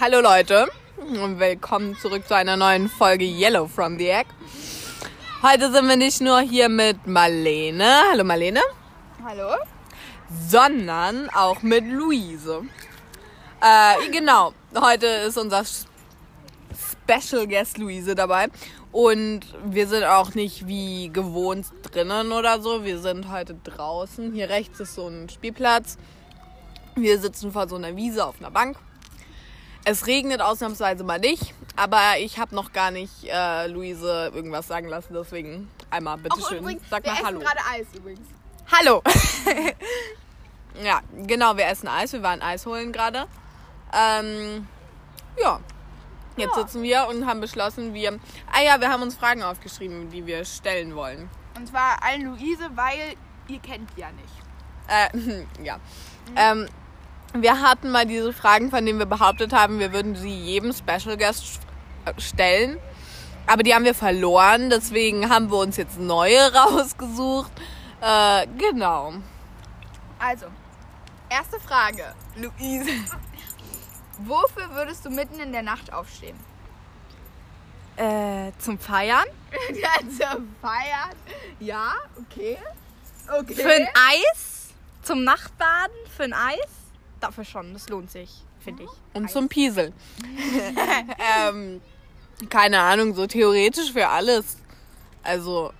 Hallo Leute und willkommen zurück zu einer neuen Folge Yellow from the Egg. Heute sind wir nicht nur hier mit Marlene, hallo Marlene, Hallo? sondern auch mit Luise. Äh, genau, heute ist unser Special Guest Luise dabei und wir sind auch nicht wie gewohnt drinnen oder so. Wir sind heute draußen. Hier rechts ist so ein Spielplatz. Wir sitzen vor so einer Wiese auf einer Bank. Es regnet ausnahmsweise mal nicht, aber ich habe noch gar nicht äh, Luise irgendwas sagen lassen, deswegen einmal bitteschön. Sag wir mal essen Hallo. gerade Eis übrigens. Hallo. ja, genau, wir essen Eis. Wir waren Eis holen gerade. Ähm, ja. Jetzt Ja. sitzen wir und haben beschlossen, wir. Ah ja, wir haben uns Fragen aufgeschrieben, die wir stellen wollen. Und zwar allen Luise, weil ihr kennt die ja nicht. Äh, ja. Ähm, wir hatten mal diese Fragen, von denen wir behauptet haben, wir würden sie jedem Special Guest äh, stellen. Aber die haben wir verloren, deswegen haben wir uns jetzt neue rausgesucht. Äh, genau. Also, erste Frage. Luise. Wofür würdest du mitten in der Nacht aufstehen? Äh, zum Feiern? ja, zur Feiern. Ja, okay. Okay. Für ein Eis? Zum Nachtbaden? Für ein Eis? Dafür schon, das lohnt sich, finde ich. Und zum Pieseln. ähm, keine Ahnung, so theoretisch für alles. Also,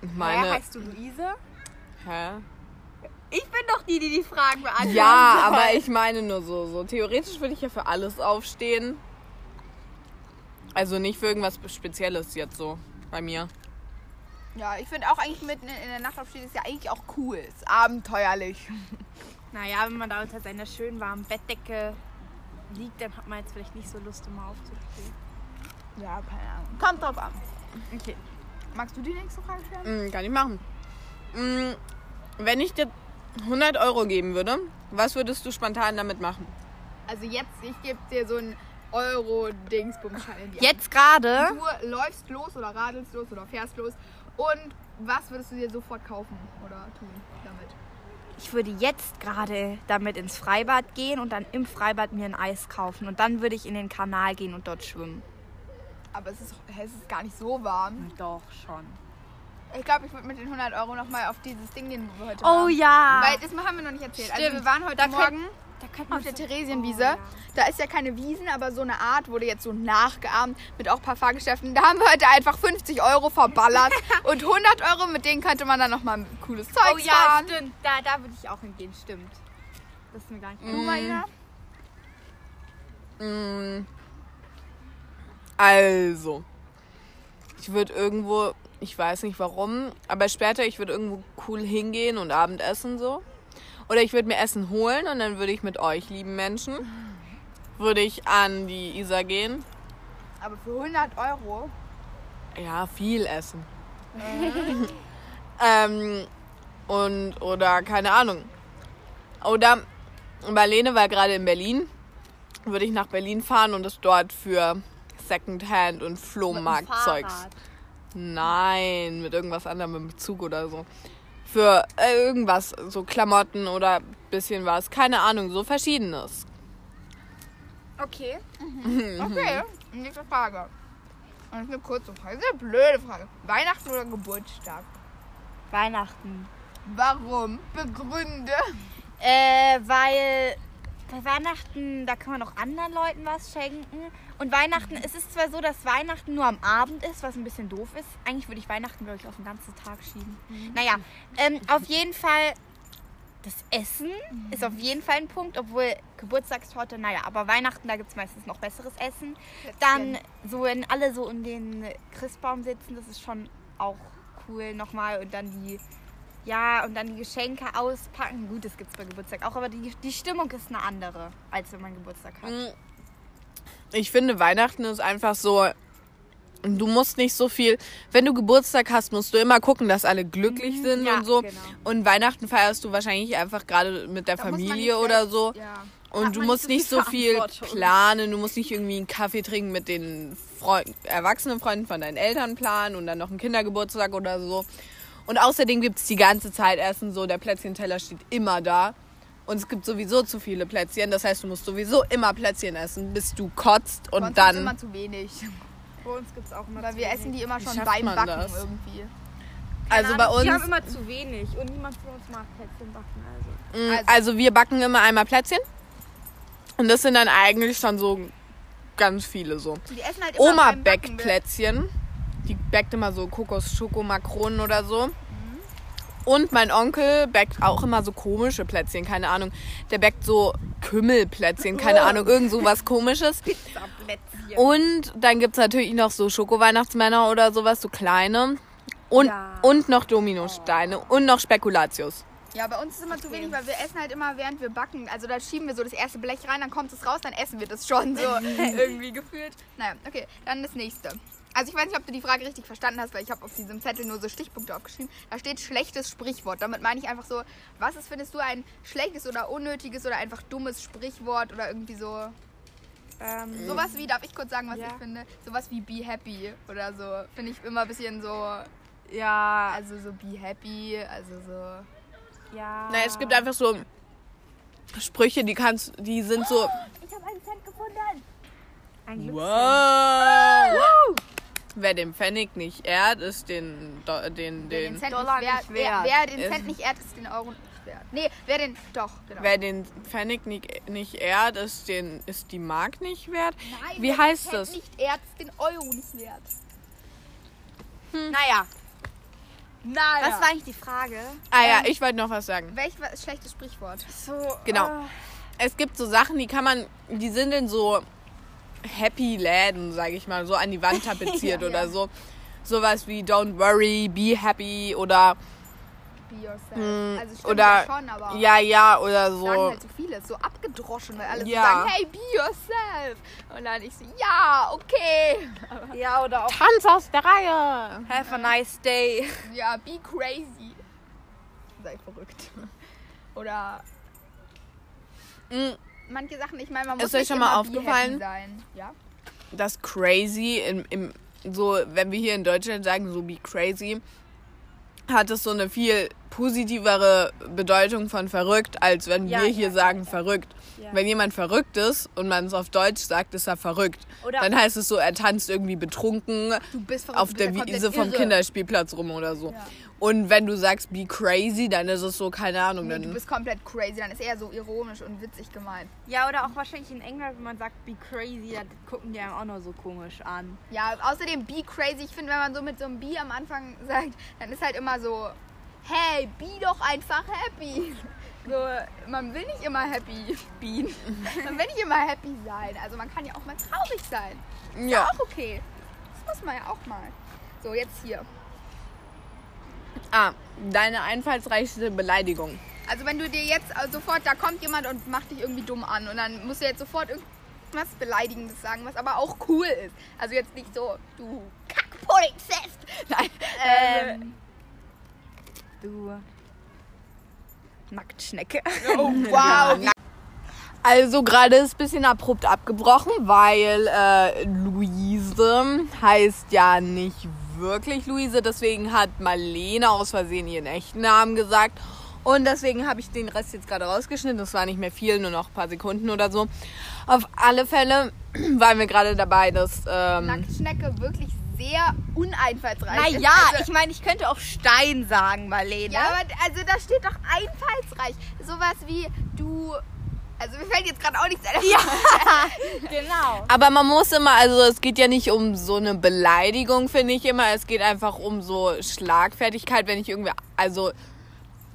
Meine, meine. heißt du Luise? Hä? Ich bin doch die, die die Fragen beantwortet. Ja, aber ich meine nur so, so theoretisch würde ich ja für alles aufstehen. Also nicht für irgendwas Spezielles jetzt so bei mir. Ja, ich finde auch eigentlich mitten in der Nacht aufstehen ist ja eigentlich auch cool. Ist abenteuerlich. Naja, wenn man da unter seiner schönen warmen Bettdecke liegt, dann hat man jetzt vielleicht nicht so Lust, immer aufzustehen. Ja, keine Ahnung. Kommt drauf an. Okay. Magst du die nächste Frage stellen? Mm, kann ich machen. Mm, wenn ich dir 100 Euro geben würde, was würdest du spontan damit machen? Also jetzt, ich gebe dir so ein Euro-Dingsbumschein in die Hand. Jetzt gerade, Du läufst los oder radelst los oder fährst los. Und was würdest du dir sofort kaufen oder tun damit? ich würde jetzt gerade damit ins Freibad gehen und dann im Freibad mir ein Eis kaufen. Und dann würde ich in den Kanal gehen und dort schwimmen. Aber es ist, es ist gar nicht so warm. Doch, schon. Ich glaube, ich würde mit den 100 Euro nochmal auf dieses Ding gehen, wo wir heute Oh waren. ja. Weil das haben wir noch nicht erzählt. Also Stimmt. wir waren heute Da könnt- Morgen da könnte auf der so- Theresienwiese. Oh, ja. Da ist ja keine Wiesen, aber so eine Art wurde jetzt so nachgeahmt mit auch ein paar Fahrgeschäften. Da haben wir heute einfach 50 Euro verballert und 100 Euro, mit denen könnte man dann nochmal ein cooles Zeug Oh ja, fahren. stimmt. Da, da würde ich auch hingehen, stimmt. Das ist mir gar nicht Du, Marina? Mm, Also, ich würde irgendwo, ich weiß nicht warum, aber später, ich würde irgendwo cool hingehen und Abendessen so. Oder ich würde mir Essen holen und dann würde ich mit euch, lieben Menschen, würde ich an die Isar gehen. Aber für 100 Euro? Ja, viel essen. ähm, und, oder keine Ahnung. Oder Marlene war gerade in Berlin. Würde ich nach Berlin fahren und es dort für Secondhand und Flohmarktzeugs. Fahrrad. Nein, mit irgendwas anderem, mit dem Zug oder so. Für äh, irgendwas, so Klamotten oder bisschen was. Keine Ahnung, so verschiedenes. Okay. Okay, nächste Frage. Und das ist eine kurze Frage, das ist eine blöde Frage. Weihnachten oder Geburtstag? Weihnachten. Warum? Begründe. Äh, weil bei Weihnachten, da kann man auch anderen Leuten was schenken. Und Weihnachten, es ist zwar so, dass Weihnachten nur am Abend ist, was ein bisschen doof ist. Eigentlich würde ich Weihnachten, glaube ich, auf den ganzen Tag schieben. Naja, ähm, auf jeden Fall, das Essen ist auf jeden Fall ein Punkt, obwohl Geburtstagstorte, naja, aber Weihnachten, da gibt es meistens noch besseres Essen. Dann so, wenn alle so um den Christbaum sitzen, das ist schon auch cool nochmal. Und dann die ja, und dann die Geschenke auspacken. Gut, das gibt es bei Geburtstag auch, aber die, die Stimmung ist eine andere, als wenn man Geburtstag hat. Mm. Ich finde, Weihnachten ist einfach so. Du musst nicht so viel. Wenn du Geburtstag hast, musst du immer gucken, dass alle glücklich sind Mhm. ja, und so. genau. Und Weihnachten feierst du wahrscheinlich einfach gerade mit der Da Familie oder so. Ja. Und Hat du musst nicht so viel planen, du musst nicht irgendwie einen Kaffee trinken mit den Freu erwachsenen Freunden von deinen Eltern planen und dann noch einen Kindergeburtstag oder so. Und außerdem gibt es die ganze Zeit Essen, so der Plätzchenteller steht immer da. Und es gibt sowieso zu viele Plätzchen, das heißt, du musst sowieso immer Plätzchen essen, bis du kotzt Bei und uns ist dann... immer zu wenig. Bei uns gibt es auch immer Weil zu wir wenig. essen die immer schon schafft beim man Backen das? irgendwie. Also Keine bei Ahnung, Die haben uns, immer zu wenig und niemand von uns mag Plätzchen backen. Also. mh, also- also wir backen immer einmal Plätzchen. Und das sind dann eigentlich schon so ganz viele so. Die essen halt immer Oma beim backt Backen. Plätzchen. Die backt immer so Kokos-Schoko-Makronen oder so. Und mein Onkel backt auch immer so komische Plätzchen, keine Ahnung. Der backt so Kümmelplätzchen, keine Ahnung, irgend so was komisches. Plätzchen. Und dann gibt es natürlich noch so Schoko-Weihnachtsmänner oder sowas, so kleine. Und, Ja. und noch Dominosteine und noch Spekulatius. Ja, bei uns ist immer zu wenig, weil wir essen halt immer, während wir backen. Also da schieben wir so das erste Blech rein, dann kommt es raus, dann essen wir das schon so irgendwie gefühlt. Naja, okay, dann das nächste. Also ich weiß nicht, ob du die Frage richtig verstanden hast, weil ich habe auf diesem Zettel nur so Stichpunkte aufgeschrieben. Da steht schlechtes Sprichwort. Damit meine ich einfach so, was ist, findest du ein schlechtes oder unnötiges oder einfach dummes Sprichwort oder irgendwie so. Ähm, Sowas wie, darf ich kurz sagen, was Ja. ich finde? Sowas wie be happy oder so. Finde ich immer ein bisschen so, ja, also so be happy, also so. ja. Na, es gibt einfach so Sprüche, die kannst, die sind so. Ich habe einen Cent gefunden. Ein Glück. Wow! Wer den Pfennig nicht ehrt, ist den, Do- den, Wer den den, Cent Dollar nicht wert, wert. Wer, wer den Cent nicht ehrt, ist den Euro nicht wert. Nee, wer den. Doch, genau. wer den Pfennig nicht, nicht ehrt, ist, den, ist die Mark nicht wert. Nein, Wie wer heißt den Cent das? nicht ehrt, ist den Euro nicht wert. Naja, Naja. was war eigentlich die Frage? Ah ja, ich wollte noch was sagen. Welch schlechtes Sprichwort? So, Genau. äh, Es gibt so Sachen, die kann man, die sind in so happy Läden, sage ich mal, so an die Wand tapeziert Ja. oder so. Sowas wie Don't worry, be happy oder Be yourself. Mm, also stimmt oder ja schon, aber ja, ja oder sagen so. halt so vieles, so abgedroschen, weil alle Ja. so sagen, hey, be yourself. Und dann ich so, ja, okay. ja, oder auch Tanz aus der Reihe. Have a nice day. Ja, be crazy. Sei verrückt. Oder Mm, manche Sachen, ich meine, man Ist muss euch nicht schon mal aufgefallen? Ja. Das crazy im, im so, wenn wir hier in Deutschland sagen, so be crazy, hat es so eine viel positivere Bedeutung von verrückt, als wenn Ja, wir ja, hier ja, sagen ja. verrückt. Ja. Wenn jemand verrückt ist und man es auf Deutsch sagt, ist er verrückt. Oder- Dann heißt es so, er tanzt irgendwie betrunken Du bist verrückt, auf du der Wiese vom irre. Kinderspielplatz rum oder so. Ja. Und wenn du sagst be crazy, dann ist es so, keine Ahnung, Nee, du bist komplett crazy, dann ist eher so ironisch und witzig gemeint. Ja, oder auch wahrscheinlich in England, wenn man sagt, be crazy, dann gucken die einem auch nur so komisch an. Ja, außerdem be crazy. Ich finde, wenn man so mit so einem be am Anfang sagt, dann ist halt immer so, hey, be doch einfach happy. So, man will nicht immer happy bean. Man will nicht immer happy sein. Also man kann ja auch mal traurig sein. ja. Auch okay. Das muss man ja auch mal. So, jetzt hier. Ah, deine einfallsreichste Beleidigung. Also wenn du dir jetzt äh, sofort, da kommt jemand und macht dich irgendwie dumm an und dann musst du jetzt sofort irgendwas Beleidigendes sagen, was aber auch cool ist. Also jetzt nicht so, du Kackpolizist. Nein. Ähm, du Nacktschnecke. Oh, wow. Also gerade ist ein bisschen abrupt abgebrochen, weil äh, Luise heißt ja nicht wirklich Luise, deswegen hat Marlene aus Versehen ihren echten Namen gesagt. Und deswegen habe ich den Rest jetzt gerade rausgeschnitten. Das war nicht mehr viel, nur noch ein paar Sekunden oder so. Auf alle Fälle waren wir gerade dabei, dass ähm, Nacktschnecke wirklich sehr uneinfallsreich ist. Naja, also, ich meine, ich könnte auch Stein sagen, Marlene. Ja, aber also da steht doch einfallsreich. Sowas wie du. Also mir fällt jetzt gerade auch nichts ein. Ja, genau. Aber man muss immer, also es geht ja nicht um so eine Beleidigung, finde ich immer. Es geht einfach um so Schlagfertigkeit, wenn ich irgendwie, also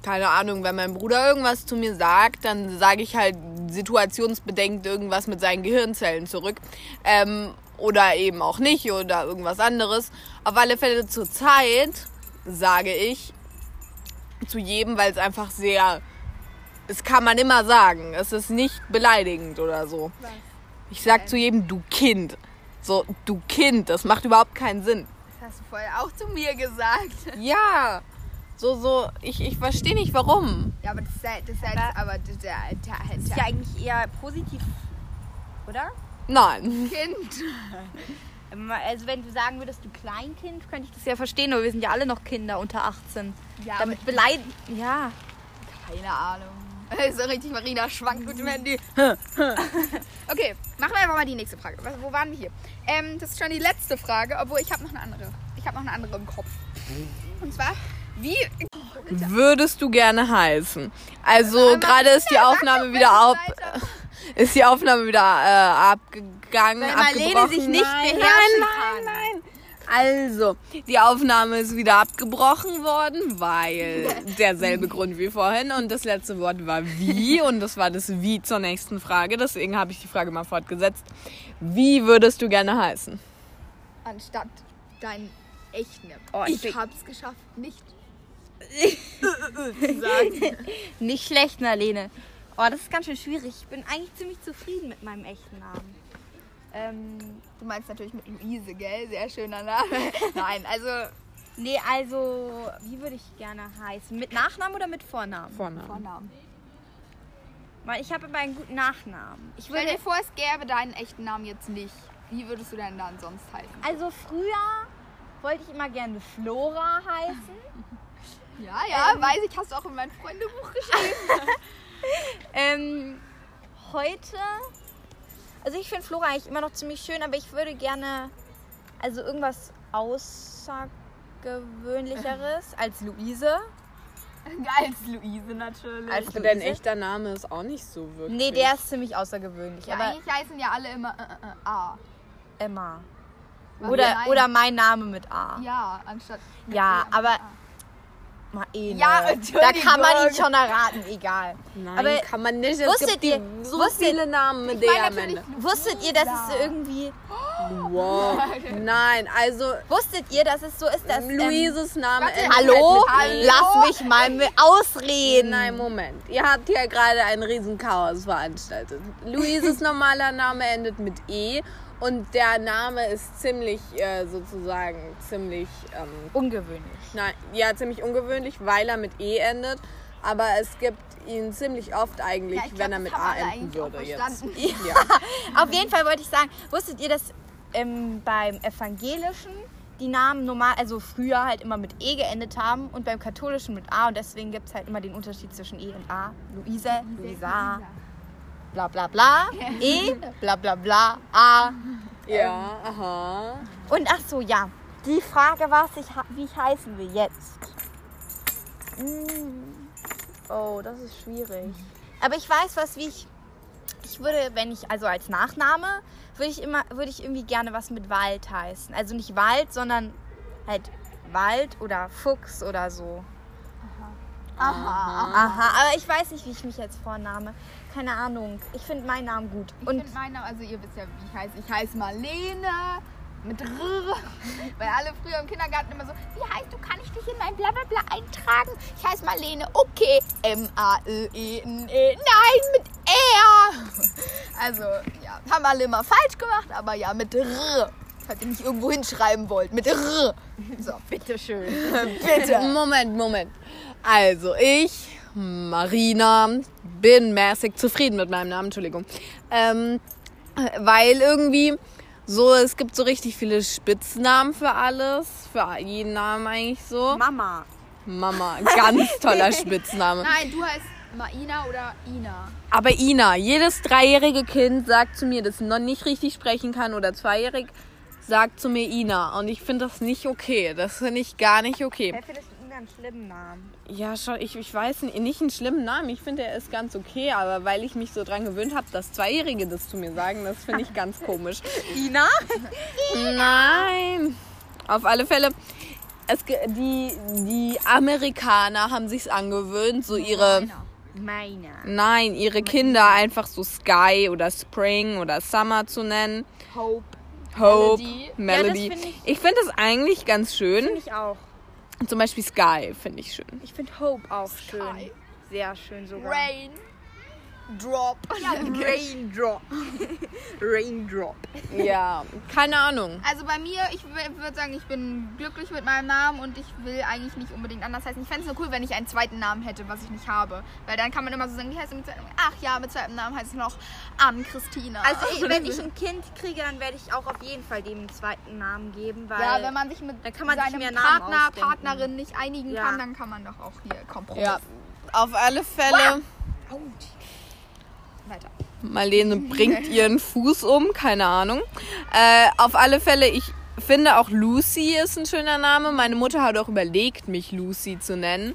keine Ahnung, wenn mein Bruder irgendwas zu mir sagt, dann sage ich halt situationsbedingt irgendwas mit seinen Gehirnzellen zurück. Ähm, oder eben auch nicht oder irgendwas anderes. Auf alle Fälle zur Zeit sage ich zu jedem, weil es einfach sehr, es kann man immer sagen. Es ist nicht beleidigend oder so. Ich sag zu jedem, du Kind. So, du Kind, das macht überhaupt keinen Sinn. Das hast du vorher auch zu mir gesagt. Ja. So, so, ich, ich verstehe nicht warum. Ja, aber das ist ja, das ist ja jetzt, aber der, Das ist ja eigentlich eher positiv, oder? Nein. Kind. Ähm, Also wenn du sagen würdest, du Kleinkind, könnte ich das ja verstehen, aber wir sind ja alle noch Kinder unter 18. Ja, Damit aber beleiden. Ja. keine Ahnung. So richtig, Marina schwankt mit dem Handy. Okay, machen wir einfach mal die nächste Frage. Wo waren wir hier? Ähm, das ist schon die letzte Frage, obwohl ich habe noch eine andere. Ich habe noch eine andere im Kopf. Und zwar, wie... Würdest du gerne heißen? Also Mama, gerade ist die Aufnahme wieder ab, weiter. Ist die Aufnahme wieder äh, abgegangen, Weil Marlene sich nicht nein, beherrschen nein, nein, nein. Also, die Aufnahme ist wieder abgebrochen worden, weil derselbe Grund wie vorhin und das letzte Wort war wie und das war das wie zur nächsten Frage. Deswegen habe ich die Frage mal fortgesetzt. Wie würdest du gerne heißen? Anstatt deinen echten. Oh, ich ich hab's geschafft, nicht zu sagen. Nicht schlecht, Marlene. Oh, das ist ganz schön schwierig. Ich bin eigentlich ziemlich zufrieden mit meinem echten Namen. Ähm, Du meinst natürlich mit Luise, gell? Sehr schöner Name. Nein, also nee, also, wie würde ich gerne heißen? Mit Nachnamen oder mit Vornamen? Vorname. Vornamen. Weil ich habe aber einen guten Nachnamen. Ich Stell würde, dir vor, es gäbe deinen echten Namen jetzt nicht. Wie würdest du deinen Namen sonst heißen? also früher wollte ich immer gerne Flora heißen. Ja, ja, weiß ich, hast du auch in mein Freundebuch geschrieben. Ähm, heute, also ich finde Flora eigentlich immer noch ziemlich schön, aber ich würde gerne, also irgendwas außergewöhnlicheres als Luise. Als Luise natürlich. Als Aber dein Luise? echter Name ist auch nicht so wirklich. Nee, der ist ziemlich außergewöhnlich, ja, aber eigentlich heißen ja alle immer äh, äh, äh, A. Emma. Oder, oder mein Name mit A. Ja, anstatt. mit Ja, E, A. Marene. Ja, Da Entschuldigung. kann man ihn schon erraten, egal. Nein, Aber kann man nicht. Es wusstet gibt ihr- so wusstet- viele Namen mit der am Ende. Wusstet ihr, dass es irgendwie. Wow. Nein, also Wusstet ihr, dass es so ist, dass. Ähm, Luises Name warte, endet Hallo? mit E. Lass mich mal ausreden. Nein, Moment. Ihr habt hier gerade ein Riesenchaos veranstaltet. Luises normaler Name endet mit E und der Name ist ziemlich, äh, sozusagen, ziemlich, ähm, Ungewöhnlich. nein, ja, ziemlich ungewöhnlich, weil er mit E endet. Aber es gibt ihn ziemlich oft eigentlich, Ja, glaub, wenn er mit A enden würde jetzt. Ja. Auf jeden Fall wollte ich sagen, wusstet ihr, dass ähm, beim Evangelischen die Namen normal, also früher halt immer mit E geendet haben und beim Katholischen mit A und deswegen gibt es halt immer den Unterschied zwischen E und A. Luise, Luisa, bla bla bla, E, bla bla bla, A. ja, aha. Und ach so, ja, die Frage war, ha- wie ich heißen will jetzt. Mm. Oh, das ist schwierig. Aber ich weiß was, wie ich. Ich würde, wenn ich, also als Nachname, würde ich immer, würde ich irgendwie gerne was mit Wald heißen. Also nicht Wald, sondern halt Wald oder Fuchs oder so. Aha. Aha, aber ich weiß nicht, wie ich mich jetzt vorname. Keine Ahnung. Ich finde meinen Namen gut. Ich finde meinen Namen, also ihr wisst ja, wie ich heiße. Ich heiße Marlene mit R. Weil alle früher im Kindergarten immer so, wie heißt du, kann ich dich in mein Blablabla eintragen? Ich heiße Marlene, okay. M-A-L-E-N-E. Nein, mit R. Also, ja, haben alle immer falsch gemacht, aber ja, mit R. Falls ihr nicht irgendwo hinschreiben wollt, mit R. So, bitteschön. bitte. Moment, Moment. Also, ich, Marina, bin mäßig zufrieden mit meinem Namen, Entschuldigung. Ähm, weil irgendwie so, es gibt so richtig viele Spitznamen für alles, für jeden Namen eigentlich so. Mama. Mama, ganz toller Spitzname. Nein, du heißt Maina oder Ina. Aber Ina, jedes dreijährige Kind sagt zu mir, das noch nicht richtig sprechen kann oder zweijährig, sagt zu mir Ina. Und ich finde das nicht okay. Das finde ich gar nicht okay. Wer findet einen schlimmen Namen? Ja, schon, ich, ich weiß nicht, nicht einen schlimmen Namen. Ich finde, er ist ganz okay, aber weil ich mich so dran gewöhnt habe, dass Zweijährige das zu mir sagen, das finde ich ganz komisch. Ina? Nein! Auf alle Fälle, es, die, die Amerikaner haben sich's angewöhnt, so ihre, Meiner. nein, ihre Kinder einfach so Sky oder Spring oder Summer zu nennen. Hope. Hope, Melody. Melody. Ja, find ich finde das eigentlich ganz schön. Finde ich auch. Zum Beispiel Sky finde ich schön. Ich finde Hope auch schön. Sky. Sehr schön sogar. Rain. Drop. Ja, Raindrop. Raindrop. Ja, keine Ahnung. Also bei mir, ich würde sagen, ich bin glücklich mit meinem Namen und ich will eigentlich nicht unbedingt anders heißen. Ich fände es nur cool, wenn ich einen zweiten Namen hätte, was ich nicht habe. Weil dann kann man immer so sagen, wie heißt du mit zweiten Namen? Ach ja, mit zweitem Namen heißt es noch Ann-Christina. Also ich, wenn ich ein Kind kriege, dann werde ich auch auf jeden Fall dem einen zweiten Namen geben, weil ja, wenn man sich mit dann kann man sich seinem mehr Namen Partner, ausdenken. Partnerin nicht einigen Ja. kann, dann kann man doch auch hier Kompromiss. Ja, auf alle Fälle. Weiter. Marlene bringt ihren Fuß um, keine Ahnung. Äh, auf alle Fälle, ich finde auch Lucy ist ein schöner Name. Meine Mutter hat auch überlegt, mich Lucy zu nennen.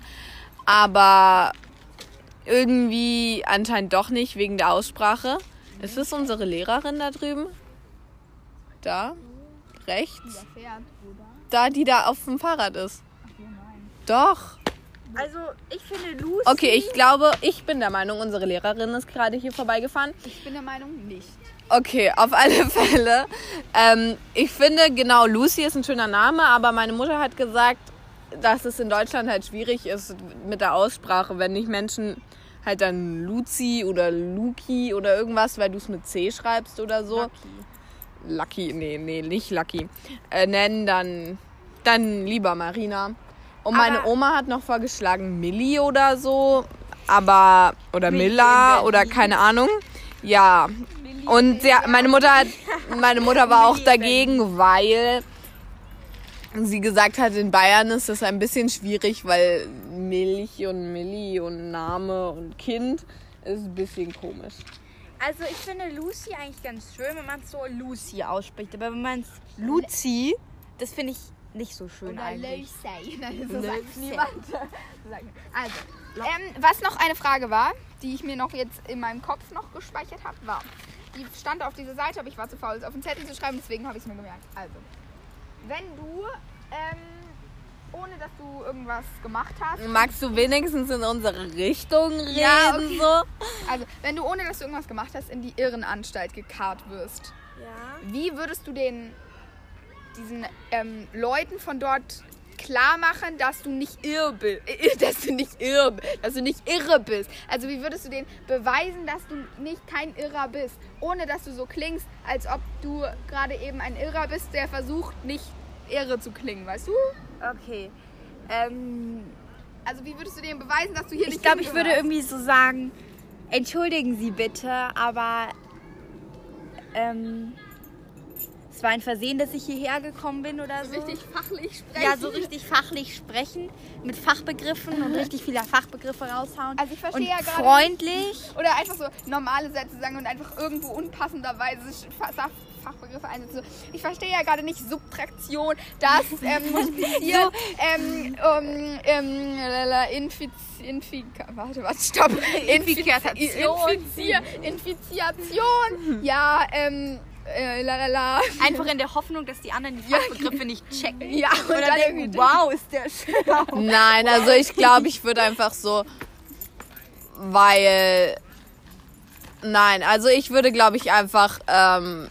Aber irgendwie anscheinend doch nicht, wegen der Aussprache. Ist das unsere Lehrerin da drüben? Da? Rechts? Da, die da auf dem Fahrrad ist. Doch. Also ich finde Lucy. Okay, ich glaube, ich bin der Meinung, unsere Lehrerin ist gerade hier vorbeigefahren. Ich bin der Meinung nicht. Okay, auf alle Fälle. Ähm, ich finde, genau, Lucy ist ein schöner Name, aber meine Mutter hat gesagt, dass es in Deutschland halt schwierig ist mit der Aussprache, wenn nicht Menschen halt dann Lucy oder Luki oder irgendwas, weil du es mit C schreibst oder so. Lucky, nee, nee, nicht Lucky. Äh, nennen, dann, dann lieber Marina. Und meine Aber- Oma hat noch vorgeschlagen Millie oder so, aber, oder Milla oder keine Ahnung. Ja. Und ja, meine Mutter hat, meine Mutter war auch dagegen, weil sie gesagt hat, in Bayern ist das ein bisschen schwierig, weil Milch und Milli und Name und Kind ist ein bisschen komisch. Also ich finde Lucy eigentlich ganz schön, wenn man es so Lucy ausspricht. Aber wenn man es Lucy, das finde ich nicht so schön Oder eigentlich. Lucy. Nein, so sagt niemand. Also, ähm, was noch eine Frage war, die ich mir noch jetzt in meinem Kopf noch gespeichert habe, war, die stand auf dieser Seite, aber ich war zu faul, es auf den Zettel zu schreiben, deswegen habe ich es mir gemerkt. Also, wenn du, ähm, ohne dass du irgendwas gemacht hast, Magst du wenigstens in unsere Richtung reden? Ja, okay. so? also, wenn du ohne dass du irgendwas gemacht hast, in die Irrenanstalt gekarrt wirst, Ja. Wie würdest du den diesen ähm, Leuten von dort klar machen, dass du nicht irre bist, dass du nicht irre, dass du nicht irre bist. Also wie würdest du denen beweisen, dass du nicht kein Irrer bist, ohne dass du so klingst, als ob du gerade eben ein Irrer bist, der versucht nicht irre zu klingen, weißt du? Okay. Ähm, Also wie würdest du denen beweisen, dass du hier ich nicht glaube, ich würde irgendwie so sagen, entschuldigen Sie bitte, aber ähm, es war ein Versehen, dass ich hierher gekommen bin oder so. richtig fachlich sprechen. Ja, so richtig fachlich sprechen, mit Fachbegriffen und richtig viele Fachbegriffe raushauen. Also ich verstehe und ja gerade freundlich. Oder einfach so normale Sätze sagen und einfach irgendwo unpassenderweise Fachbegriffe einsetzen. Ich verstehe ja gerade nicht Subtraktion, das ähm, Multiplizieren, ähm, ähm, lala, Infiz, Infika, warte, was, stopp. Infizier, Infiziation, ja, ähm, äh, lalala. Einfach in der Hoffnung, dass die anderen die Fachbegriffe nicht checken. Ja, und, Und dann denken, irgendwie- wow, ist der schlau. Nein, also ich glaube, ich würde einfach so, weil, nein, also ich würde, glaube ich, einfach ähm,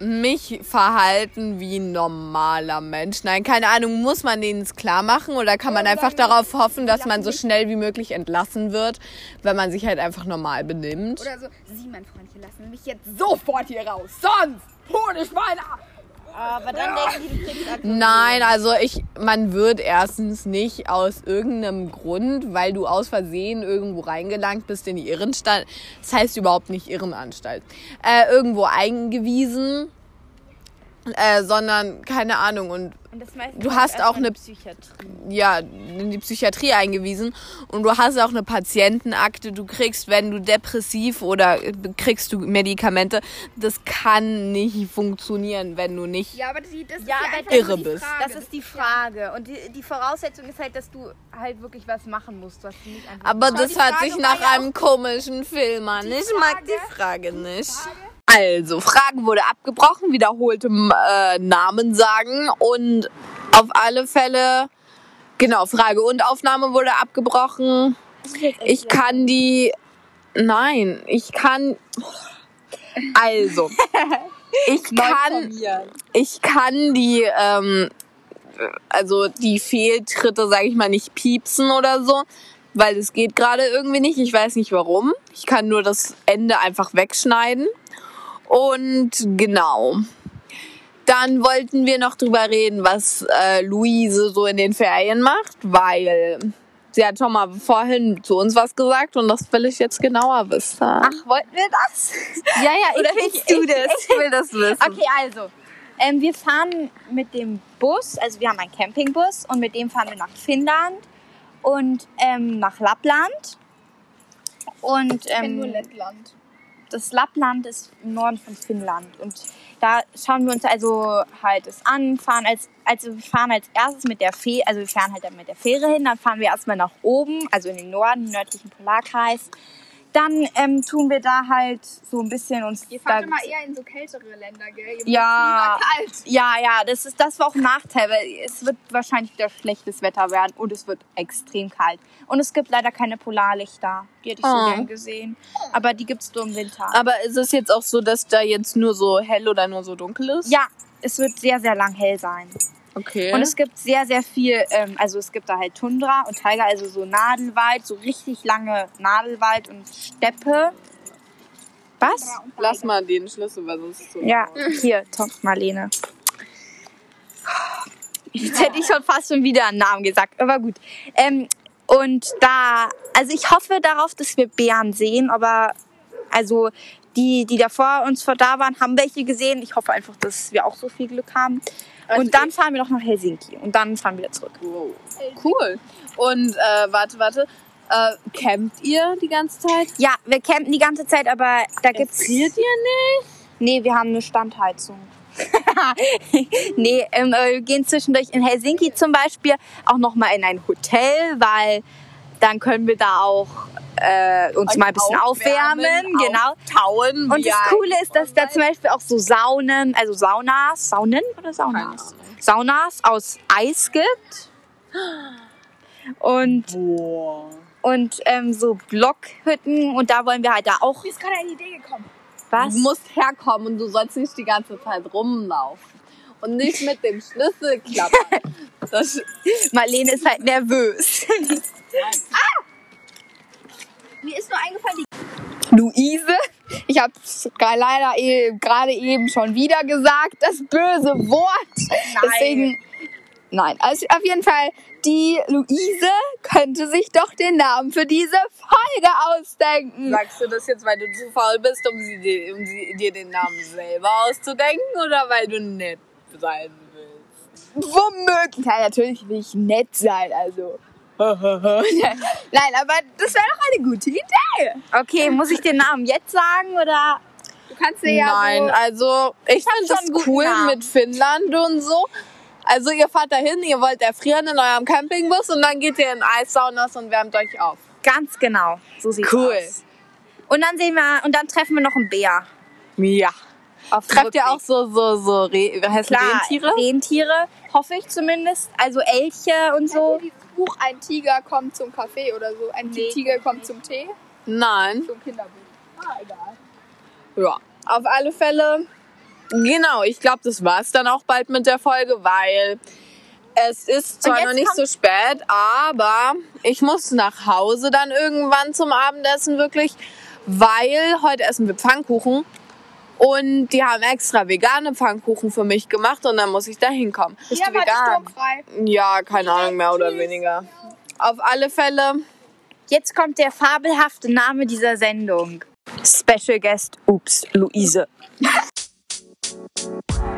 mich verhalten wie ein normaler Mensch. Nein, keine Ahnung, muss man denen es klar machen oder kann man einfach darauf hoffen, dass man so schnell wie möglich entlassen wird, wenn man sich halt einfach normal benimmt? Oder so, Sie, mein Freundchen, lassen mich jetzt sofort hier raus, sonst hole ich meine... Aber dann denken die, du kriegst. Nein, also ich, man wird erstens nicht aus irgendeinem Grund, weil du aus Versehen irgendwo reingelangt bist in die Irrenanstalt, das heißt überhaupt nicht Irrenanstalt, äh, irgendwo eingewiesen, äh, sondern keine Ahnung und Und Du ist hast auch eine- Psychiatrie. ja, in die Psychiatrie eingewiesen und du hast auch eine Patientenakte, du kriegst, wenn du depressiv oder äh, kriegst du Medikamente, das kann nicht funktionieren, wenn du nicht Ja, aber die, das ist Ja, ja aber einfach irre die bist. Frage. Das ist die Frage. Und die, die Voraussetzung ist halt, dass du halt wirklich was machen musst, was du nicht einfach Aber das die hört Frage sich nach ja einem komischen Film an. Ich mag die Frage- Frage nicht. Also, Frage wurde abgebrochen, wiederholte äh, Namen sagen und auf alle Fälle, genau, Frage und Aufnahme wurde abgebrochen. Ich kann die, nein, ich kann, also, ich kann, ich kann die, ähm, also die Fehltritte, sage ich mal, nicht piepsen oder so. weil es geht gerade irgendwie nicht. Ich weiß nicht warum. Ich kann nur das Ende einfach wegschneiden. Und genau. Dann wollten wir noch drüber reden, was äh, Luise so in den Ferien macht, weil sie hat schon mal vorhin zu uns was gesagt und das will ich jetzt genauer wissen. Ach, wollten wir das? ja, ja, Oder ich, willst du ich, das? Ich will das wissen. Okay, also. Ähm, wir fahren mit dem Bus, also wir haben einen Campingbus und mit dem fahren wir nach Finnland und ähm, nach Lappland. Und Ich kenn nur ähm, Lettland. Das Lappland ist im Norden von Finnland. Und da schauen wir uns also halt es an, fahren als, also wir fahren als erstes mit der Fähre, also wir fahren halt dann mit der Fähre hin, dann fahren wir erstmal nach oben, also in den Norden, den nördlichen Polarkreis. Dann ähm, tun wir da halt so ein bisschen uns Ihr fahrt immer eher in so kältere Länder, gell? Ihr Ja. kalt. Ja, ja, das ist das war auch ein Nachteil, weil es wird wahrscheinlich wieder schlechtes Wetter werden und es wird extrem kalt. Und es gibt leider keine Polarlichter. Die hätte ich so Oh. gern gesehen. Aber die gibt's nur im Winter. Aber ist es jetzt auch so, dass da jetzt nur so hell oder nur so dunkel ist? ja, es wird sehr, sehr lang hell sein. Okay. Und es gibt sehr, sehr viel, ähm, also es gibt da halt Tundra und Taiga, also so Nadelwald, so richtig lange Nadelwald und Steppe. Was? Lass mal den Schlüssel, weil sonst ist es so. Ja, hier, Tom, Marlene. Jetzt hätte ich schon fast schon wieder einen Namen gesagt, aber gut. Ähm, und da, also ich hoffe darauf, dass wir Bären sehen, aber also die, die da vor uns vor da waren, haben welche gesehen. Ich hoffe einfach, dass wir auch so viel Glück haben. Also und dann fahren wir noch nach Helsinki und dann fahren wir wieder zurück. Wow. Cool. Und äh, warte, warte. Äh, campt ihr die ganze Zeit? Ja, wir campen die ganze Zeit, aber da gibt's. Friert ihr nicht? Nee, wir haben eine Standheizung. nee, ähm, äh, wir gehen zwischendurch in Helsinki zum Beispiel auch noch mal in ein Hotel, weil dann können wir da auch äh, uns mal ein bisschen aufwärmen. genau. Tauen. Und das Coole ist, dass da zum Beispiel auch so Saunen, also Saunas, Saunen oder Saunas? Saunas aus Eis gibt. Und, Boah. und ähm, so Blockhütten und da wollen wir halt da auch Mir ist gerade eine Idee gekommen. was. Du musst herkommen und du sollst nicht die ganze Zeit rumlaufen. Und nicht mit dem Schlüssel klappern. Marlene ist halt nervös. Mir ist nur eingefallen, Luise? Ich habe leider eh, gerade eben schon wieder gesagt, das böse Wort. Deswegen, nein. Also auf jeden Fall, die Luise könnte sich doch den Namen für diese Folge ausdenken. sagst du das jetzt, weil du zu faul bist, um, sie, dir- um sie, dir den Namen selber auszudenken oder weil du nett sein willst? Womöglich. Ja, natürlich will ich nett sein, also. Nein, aber das wäre doch eine gute Idee. Okay, muss ich den Namen jetzt sagen oder? Du kannst dir ja Nein, so also ich finde das cool Namen. mit Finnland und so. Also ihr fahrt dahin, ihr wollt erfrieren in eurem Campingbus und dann geht ihr in Eissaunas und wärmt euch auf. Ganz genau. So sieht's Cool. aus. Und dann sehen wir, und dann treffen wir noch einen Bär. Ja. Auf Trefft ihr auch so, so, so Re heißt Klar, Rentiere? Rentiere, hoffe ich zumindest. Also Elche und so. Buch Ein Tiger kommt zum Kaffee oder so. Ein Nee, Tiger kommt zum Tee. Nein. Ein Kinderbuch. Ah, egal. Ja. Auf alle Fälle. Genau, ich glaube, das war's dann auch bald mit der Folge, weil es ist zwar noch nicht so spät, aber ich muss nach Hause dann irgendwann zum Abendessen wirklich, weil heute essen wir Pfannkuchen und die haben extra vegane Pfannkuchen für mich gemacht und dann muss ich da hinkommen. Bist Ja, du vegan? Ja, keine Ahnung, mehr oder weniger. Auf alle Fälle. Jetzt kommt der fabelhafte Name dieser Sendung. Special Guest, ups, Luise.